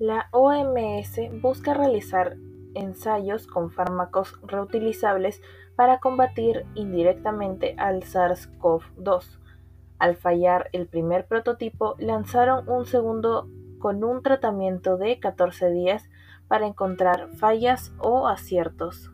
La OMS busca realizar ensayos con fármacos reutilizables para combatir indirectamente al SARS-CoV-2. Al fallar el primer prototipo, lanzaron un segundo con un tratamiento de 14 días para encontrar fallas o aciertos.